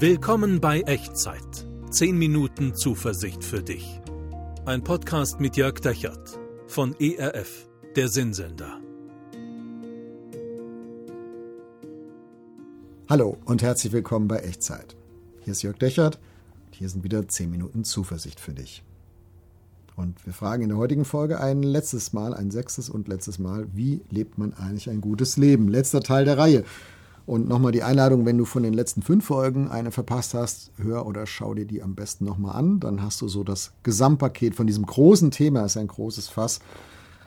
Willkommen bei Echtzeit. 10 Minuten Zuversicht für dich. Ein Podcast mit Jörg Dechert von ERF, der Sinnsender. Hallo und herzlich willkommen bei Echtzeit. Hier ist Jörg Dechert und hier sind wieder 10 Minuten Zuversicht für dich. Und wir fragen in der heutigen Folge ein letztes Mal, ein sechstes und letztes Mal, wie lebt man eigentlich ein gutes Leben? Letzter Teil der Reihe. Und nochmal die Einladung, wenn du von den letzten fünf Folgen eine verpasst hast, hör oder schau dir die am besten nochmal an. Dann hast du so das Gesamtpaket von diesem großen Thema, das ist ein großes Fass,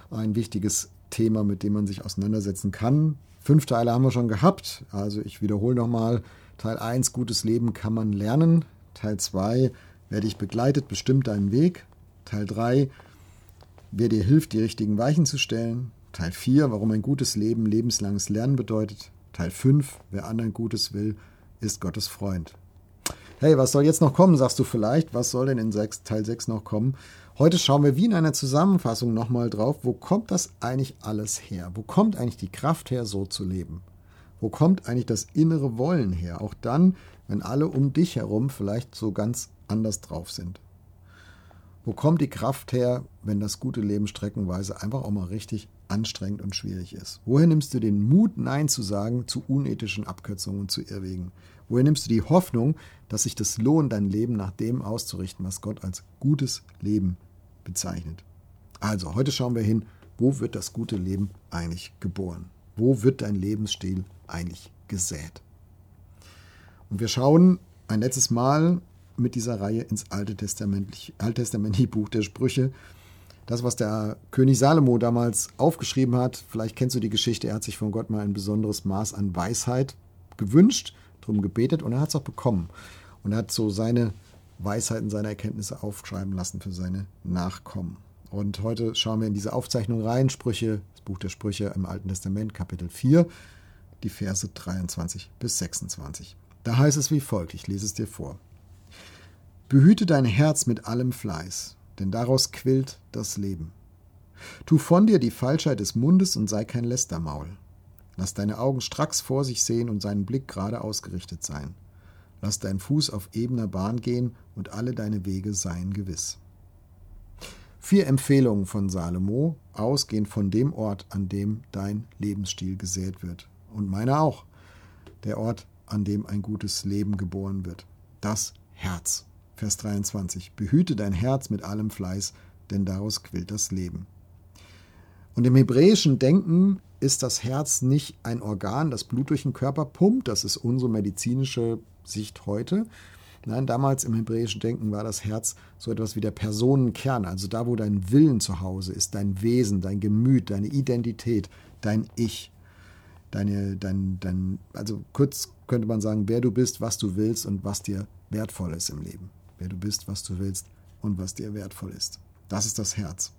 ein wichtiges Thema, mit dem man sich auseinandersetzen kann. Fünf Teile haben wir schon gehabt. Also ich wiederhole nochmal. Teil 1, gutes Leben kann man lernen. Teil 2, wer dich begleitet, bestimmt deinen Weg. Teil 3, wer dir hilft, die richtigen Weichen zu stellen. Teil 4, warum ein gutes Leben lebenslanges Lernen bedeutet. Teil 5, wer anderen Gutes will, ist Gottes Freund. Hey, was soll jetzt noch kommen, sagst du vielleicht? Was soll denn in 6, Teil 6 noch kommen? Heute schauen wir wie in einer Zusammenfassung nochmal drauf, wo kommt das eigentlich alles her? Wo kommt eigentlich die Kraft her, so zu leben? Wo kommt eigentlich das innere Wollen her? Auch dann, wenn alle um dich herum vielleicht so ganz anders drauf sind. Wo kommt die Kraft her, wenn das gute Leben streckenweise einfach auch mal richtig anstrengend und schwierig ist? Woher nimmst du den Mut, Nein zu sagen zu unethischen Abkürzungen und zu Irrwegen? Woher nimmst du die Hoffnung, dass sich das lohnt, dein Leben nach dem auszurichten, was Gott als gutes Leben bezeichnet? Also, heute schauen wir hin, wo wird das gute Leben eigentlich geboren? Wo wird dein Lebensstil eigentlich gesät? Und wir schauen ein letztes Mal mit dieser Reihe ins alttestamentliche Buch der Sprüche. Das, was der König Salomo damals aufgeschrieben hat, vielleicht kennst du die Geschichte, er hat sich von Gott mal ein besonderes Maß an Weisheit gewünscht, darum gebetet und er hat es auch bekommen. Und er hat so seine Weisheiten, seine Erkenntnisse aufschreiben lassen für seine Nachkommen. Und heute schauen wir in diese Aufzeichnung rein, Sprüche, das Buch der Sprüche im Alten Testament, Kapitel 4, die Verse 23 bis 26. Da heißt es wie folgt, ich lese es dir vor. Behüte dein Herz mit allem Fleiß, denn daraus quillt das Leben. Tu von dir die Falschheit des Mundes und sei kein Lästermaul. Lass deine Augen stracks vor sich sehen und seinen Blick gerade ausgerichtet sein. Lass dein Fuß auf ebener Bahn gehen und alle deine Wege seien gewiss. Vier Empfehlungen von Salomo, ausgehend von dem Ort, an dem dein Lebensstil gesät wird. Und meiner auch. Der Ort, an dem ein gutes Leben geboren wird. Das Herz. Vers 23. Behüte dein Herz mit allem Fleiß, denn daraus quillt das Leben. Und im hebräischen Denken ist das Herz nicht ein Organ, das Blut durch den Körper pumpt. Das ist unsere medizinische Sicht heute. Nein, damals im hebräischen Denken war das Herz so etwas wie der Personenkern, also da, wo dein Willen zu Hause ist, dein Wesen, dein Gemüt, deine Identität, dein Ich. Deine, dein, dein, also kurz könnte man sagen, wer du bist, was du willst und was dir wertvoll ist im Leben wer du bist, was du willst und was dir wertvoll ist. Das ist das Herz.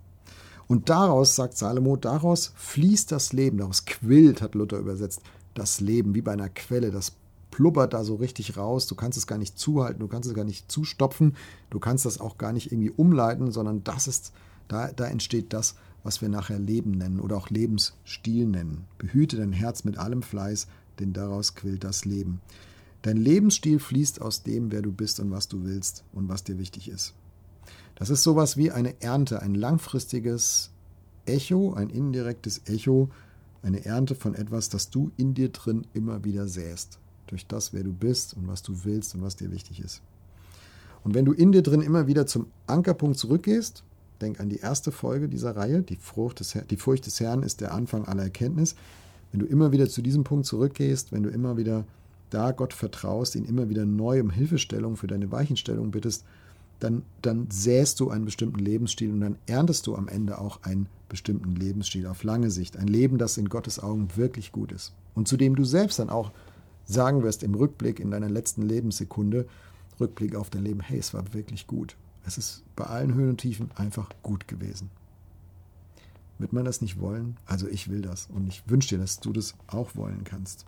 Und daraus, sagt Salomo, daraus fließt das Leben, daraus quillt, hat Luther übersetzt, das Leben, wie bei einer Quelle, das plubbert da so richtig raus, du kannst es gar nicht zuhalten, du kannst es gar nicht zustopfen, du kannst das auch gar nicht irgendwie umleiten, sondern das ist, da, da entsteht das, was wir nachher Leben nennen oder auch Lebensstil nennen. Behüte dein Herz mit allem Fleiß, denn daraus quillt das Leben. Dein Lebensstil fließt aus dem, wer du bist und was du willst und was dir wichtig ist. Das ist sowas wie eine Ernte, ein langfristiges Echo, ein indirektes Echo, eine Ernte von etwas, das du in dir drin immer wieder säst. Durch das, wer du bist und was du willst und was dir wichtig ist. Und wenn du in dir drin immer wieder zum Ankerpunkt zurückgehst, denk an die erste Folge dieser Reihe, die Furcht des, die Furcht des Herrn ist der Anfang aller Erkenntnis. Wenn du immer wieder zu diesem Punkt zurückgehst, wenn du immer wieder da Gott vertraust, ihn immer wieder neu um Hilfestellung für deine Weichenstellung bittest, dann, dann säst du einen bestimmten Lebensstil und dann erntest du am Ende auch einen bestimmten Lebensstil auf lange Sicht. Ein Leben, das in Gottes Augen wirklich gut ist. Und zu dem du selbst dann auch sagen wirst im Rückblick in deiner letzten Lebenssekunde, Rückblick auf dein Leben, hey, es war wirklich gut. Es ist bei allen Höhen und Tiefen einfach gut gewesen. Wird man das nicht wollen? Also ich will das und ich wünsche dir, dass du das auch wollen kannst.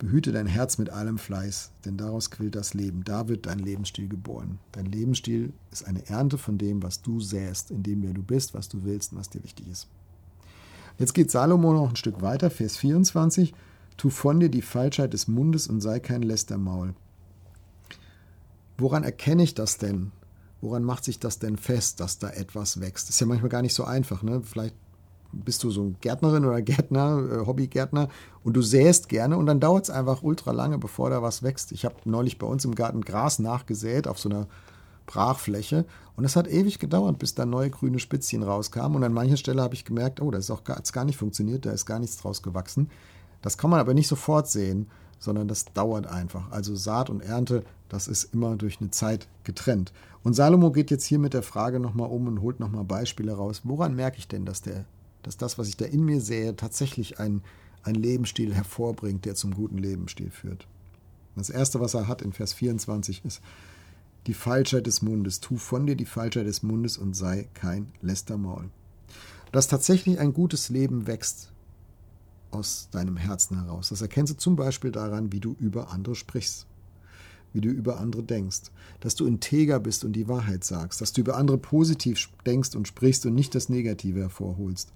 Behüte dein Herz mit allem Fleiß, denn daraus quillt das Leben. Da wird dein Lebensstil geboren. Dein Lebensstil ist eine Ernte von dem, was du säst, in dem wer du bist, was du willst und was dir wichtig ist. Jetzt geht Salomo noch ein Stück weiter, Vers 24. Tu von dir die Falschheit des Mundes und sei kein Lästermaul. Woran erkenne ich das denn? Woran macht sich das denn fest, dass da etwas wächst? ist ja manchmal gar nicht so einfach. Ne? Vielleicht bist du so ein Gärtnerin oder Gärtner, äh, Hobbygärtner und du säst gerne und dann dauert es einfach ultra lange, bevor da was wächst. Ich habe neulich bei uns im Garten Gras nachgesät auf so einer Brachfläche und es hat ewig gedauert, bis da neue grüne Spitzchen rauskamen und an mancher Stelle habe ich gemerkt, oh, das ist auch gar, gar nicht funktioniert, da ist gar nichts draus gewachsen. Das kann man aber nicht sofort sehen, sondern das dauert einfach. Also Saat und Ernte, das ist immer durch eine Zeit getrennt. Und Salomo geht jetzt hier mit der Frage nochmal um und holt nochmal Beispiele raus. Woran merke ich denn, dass der dass das, was ich da in mir sehe, tatsächlich einen, einen Lebensstil hervorbringt, der zum guten Lebensstil führt. Das Erste, was er hat in Vers 24 ist, die Falschheit des Mundes. Tu von dir die Falschheit des Mundes und sei kein Lästermaul. Dass tatsächlich ein gutes Leben wächst aus deinem Herzen heraus. Das erkennst du zum Beispiel daran, wie du über andere sprichst, wie du über andere denkst, dass du integer bist und die Wahrheit sagst, dass du über andere positiv denkst und sprichst und nicht das Negative hervorholst,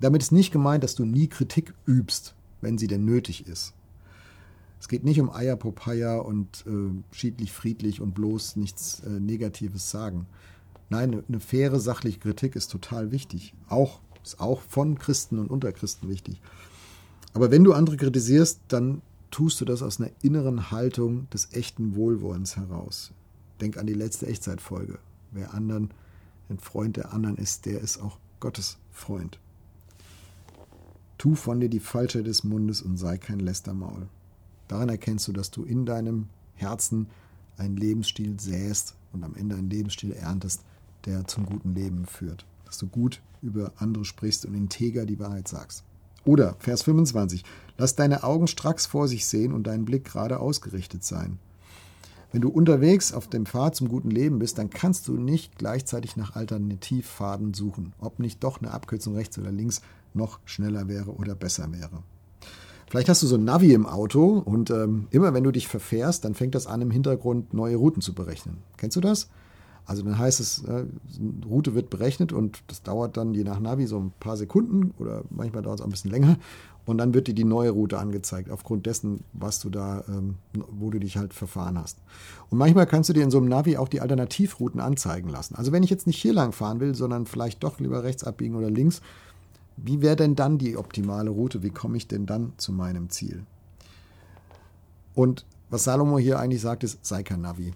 damit ist nicht gemeint, dass du nie Kritik übst, wenn sie denn nötig ist. Es geht nicht um Eier Popeye und äh, schiedlich friedlich und bloß nichts äh, Negatives sagen. Nein, eine faire sachliche Kritik ist total wichtig. Auch ist auch von Christen und unter Christen wichtig. Aber wenn du andere kritisierst, dann tust du das aus einer inneren Haltung des echten Wohlwollens heraus. Denk an die letzte Echtzeitfolge. Wer anderen ein Freund der anderen ist, der ist auch Gottes Freund. Tu von dir die Falsche des Mundes und sei kein Lästermaul. Daran erkennst du, dass du in deinem Herzen einen Lebensstil säst und am Ende einen Lebensstil erntest, der zum guten Leben führt. Dass du gut über andere sprichst und integer die Wahrheit sagst. Oder Vers 25. Lass deine Augen stracks vor sich sehen und dein Blick gerade ausgerichtet sein. Wenn du unterwegs auf dem Pfad zum guten Leben bist, dann kannst du nicht gleichzeitig nach Alternativpfaden suchen, ob nicht doch eine Abkürzung rechts oder links noch schneller wäre oder besser wäre. Vielleicht hast du so ein Navi im Auto und ähm, immer wenn du dich verfährst, dann fängt das an, im Hintergrund neue Routen zu berechnen. Kennst du das? Also dann heißt es, äh, eine Route wird berechnet und das dauert dann je nach Navi so ein paar Sekunden oder manchmal dauert es auch ein bisschen länger. Und dann wird dir die neue Route angezeigt, aufgrund dessen, was du da, ähm, wo du dich halt verfahren hast. Und manchmal kannst du dir in so einem Navi auch die Alternativrouten anzeigen lassen. Also wenn ich jetzt nicht hier lang fahren will, sondern vielleicht doch lieber rechts abbiegen oder links, wie wäre denn dann die optimale Route? Wie komme ich denn dann zu meinem Ziel? Und was Salomo hier eigentlich sagt, ist, sei kein Navi.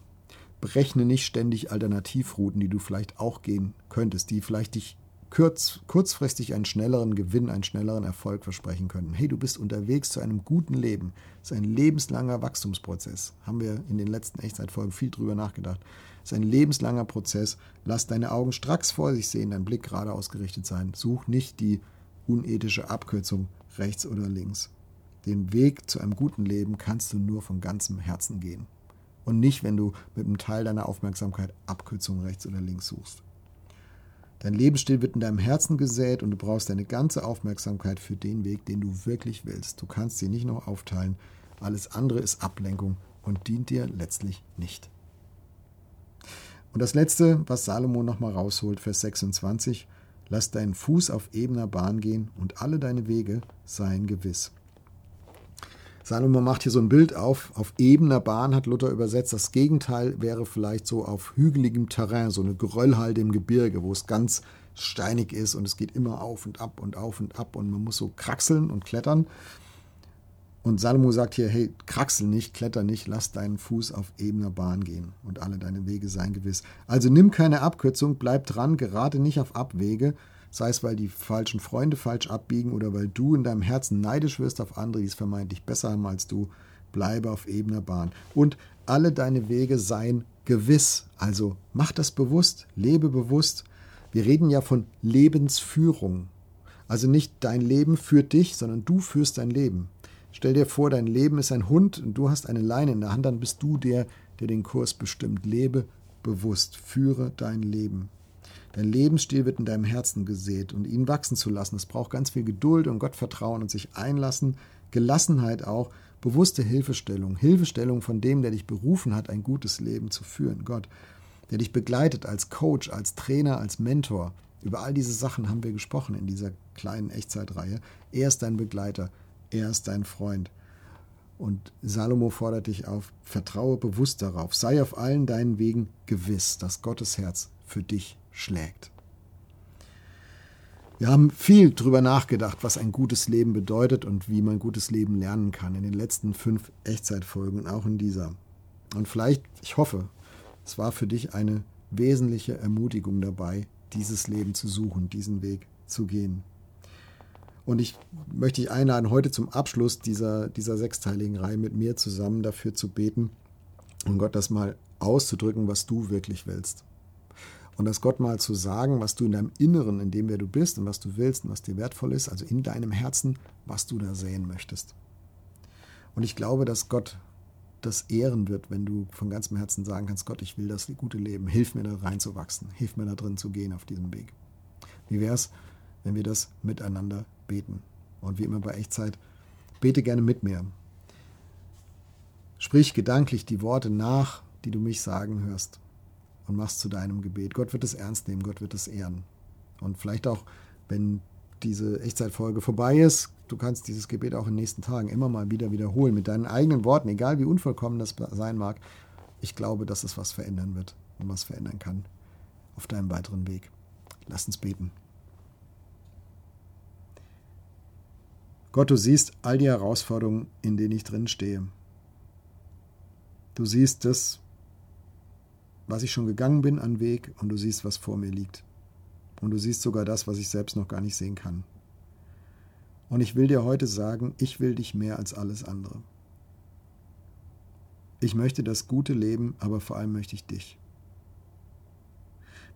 Berechne nicht ständig Alternativrouten, die du vielleicht auch gehen könntest, die vielleicht dich kurz, kurzfristig einen schnelleren Gewinn, einen schnelleren Erfolg versprechen könnten. Hey, du bist unterwegs zu einem guten Leben. Das ist ein lebenslanger Wachstumsprozess. Haben wir in den letzten Echtzeitfolgen viel drüber nachgedacht. Das ist ein lebenslanger Prozess. Lass deine Augen stracks vor sich sehen, dein Blick gerade ausgerichtet sein. Such nicht die unethische Abkürzung rechts oder links. Den Weg zu einem guten Leben kannst du nur von ganzem Herzen gehen. Und nicht, wenn du mit einem Teil deiner Aufmerksamkeit Abkürzungen rechts oder links suchst. Dein Lebensstil wird in deinem Herzen gesät und du brauchst deine ganze Aufmerksamkeit für den Weg, den du wirklich willst. Du kannst sie nicht noch aufteilen. Alles andere ist Ablenkung und dient dir letztlich nicht. Und das letzte, was Salomo nochmal rausholt, Vers 26, lass deinen Fuß auf ebener Bahn gehen und alle deine Wege seien gewiss. Salomo macht hier so ein Bild auf. Auf ebener Bahn hat Luther übersetzt. Das Gegenteil wäre vielleicht so auf hügeligem Terrain, so eine Geröllhalde im Gebirge, wo es ganz steinig ist und es geht immer auf und ab und auf und ab und man muss so kraxeln und klettern. Und Salomo sagt hier, hey, kraxel nicht, kletter nicht, lass deinen Fuß auf ebener Bahn gehen und alle deine Wege seien gewiss. Also nimm keine Abkürzung, bleib dran, gerade nicht auf Abwege, sei es, weil die falschen Freunde falsch abbiegen oder weil du in deinem Herzen neidisch wirst auf andere, die es vermeintlich besser haben als du, bleibe auf ebener Bahn. Und alle deine Wege seien gewiss. Also mach das bewusst, lebe bewusst. Wir reden ja von Lebensführung. Also nicht dein Leben führt dich, sondern du führst dein Leben. Stell dir vor, dein Leben ist ein Hund und du hast eine Leine in der Hand, dann bist du der, der den Kurs bestimmt. Lebe bewusst, führe dein Leben. Dein Lebensstil wird in deinem Herzen gesät und ihn wachsen zu lassen. Es braucht ganz viel Geduld und Gottvertrauen und sich einlassen, Gelassenheit auch, bewusste Hilfestellung, Hilfestellung von dem, der dich berufen hat, ein gutes Leben zu führen, Gott, der dich begleitet als Coach, als Trainer, als Mentor. Über all diese Sachen haben wir gesprochen in dieser kleinen Echtzeitreihe. Er ist dein Begleiter. Er ist dein Freund. Und Salomo fordert dich auf, vertraue bewusst darauf, sei auf allen deinen Wegen gewiss, dass Gottes Herz für dich schlägt. Wir haben viel darüber nachgedacht, was ein gutes Leben bedeutet und wie man gutes Leben lernen kann in den letzten fünf Echtzeitfolgen und auch in dieser. Und vielleicht, ich hoffe, es war für dich eine wesentliche Ermutigung dabei, dieses Leben zu suchen, diesen Weg zu gehen. Und ich möchte dich einladen, heute zum Abschluss dieser, dieser sechsteiligen Reihe mit mir zusammen dafür zu beten und Gott das mal auszudrücken, was du wirklich willst. Und das Gott mal zu sagen, was du in deinem Inneren, in dem wer du bist und was du willst und was dir wertvoll ist, also in deinem Herzen, was du da sehen möchtest. Und ich glaube, dass Gott das ehren wird, wenn du von ganzem Herzen sagen kannst, Gott, ich will das gute Leben, hilf mir da reinzuwachsen, hilf mir da drin zu gehen auf diesem Weg. Wie wäre es, wenn wir das miteinander beten? Und wie immer bei Echtzeit, bete gerne mit mir. Sprich gedanklich die Worte nach, die du mich sagen hörst und machst zu deinem Gebet. Gott wird es ernst nehmen, Gott wird es ehren. Und vielleicht auch, wenn diese Echtzeitfolge vorbei ist, du kannst dieses Gebet auch in den nächsten Tagen immer mal wieder wiederholen mit deinen eigenen Worten, egal wie unvollkommen das sein mag. Ich glaube, dass es was verändern wird und was verändern kann auf deinem weiteren Weg. Lass uns beten. Gott, du siehst all die Herausforderungen, in denen ich drin stehe. Du siehst das, was ich schon gegangen bin an Weg und du siehst, was vor mir liegt. Und du siehst sogar das, was ich selbst noch gar nicht sehen kann. Und ich will dir heute sagen, ich will dich mehr als alles andere. Ich möchte das gute Leben, aber vor allem möchte ich dich.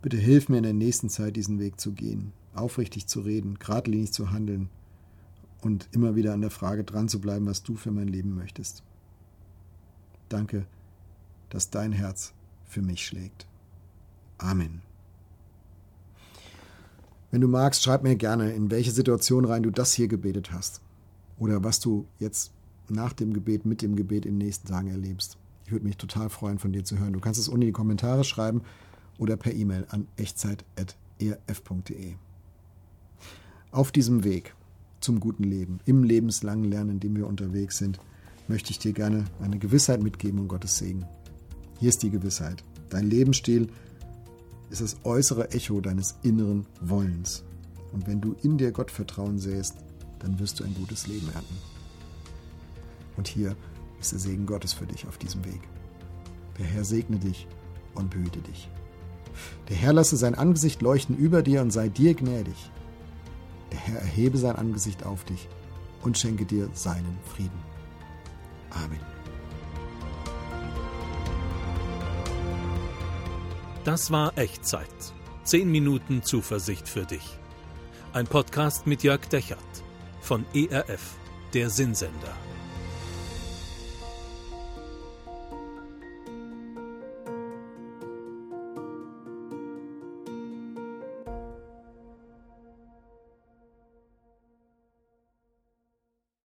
Bitte hilf mir in der nächsten Zeit, diesen Weg zu gehen, aufrichtig zu reden, geradlinig zu handeln und immer wieder an der Frage dran zu bleiben, was du für mein Leben möchtest. Danke, dass dein Herz für mich schlägt. Amen. Wenn du magst, schreib mir gerne, in welche Situation rein du das hier gebetet hast. Oder was du jetzt nach dem Gebet, mit dem Gebet in den nächsten Tagen erlebst. Ich würde mich total freuen, von dir zu hören. Du kannst es unten in die Kommentare schreiben oder per E-Mail an echtzeit.erf.de. Auf diesem Weg zum guten Leben, im lebenslangen Lernen, in dem wir unterwegs sind, möchte ich dir gerne eine Gewissheit mitgeben und Gottes Segen. Hier ist die Gewissheit. Dein Lebensstil ist das äußere Echo deines inneren Wollens. Und wenn du in dir Gottvertrauen sähst, dann wirst du ein gutes Leben ernten. Und hier ist der Segen Gottes für dich auf diesem Weg. Der Herr segne dich und behüte dich. Der Herr lasse sein Angesicht leuchten über dir und sei dir gnädig. Der Herr erhebe sein Angesicht auf dich und schenke dir seinen Frieden. Amen. Das war Echtzeit. Zehn Minuten Zuversicht für dich. Ein Podcast mit Jörg Dechert von ERF, der Sinnsender.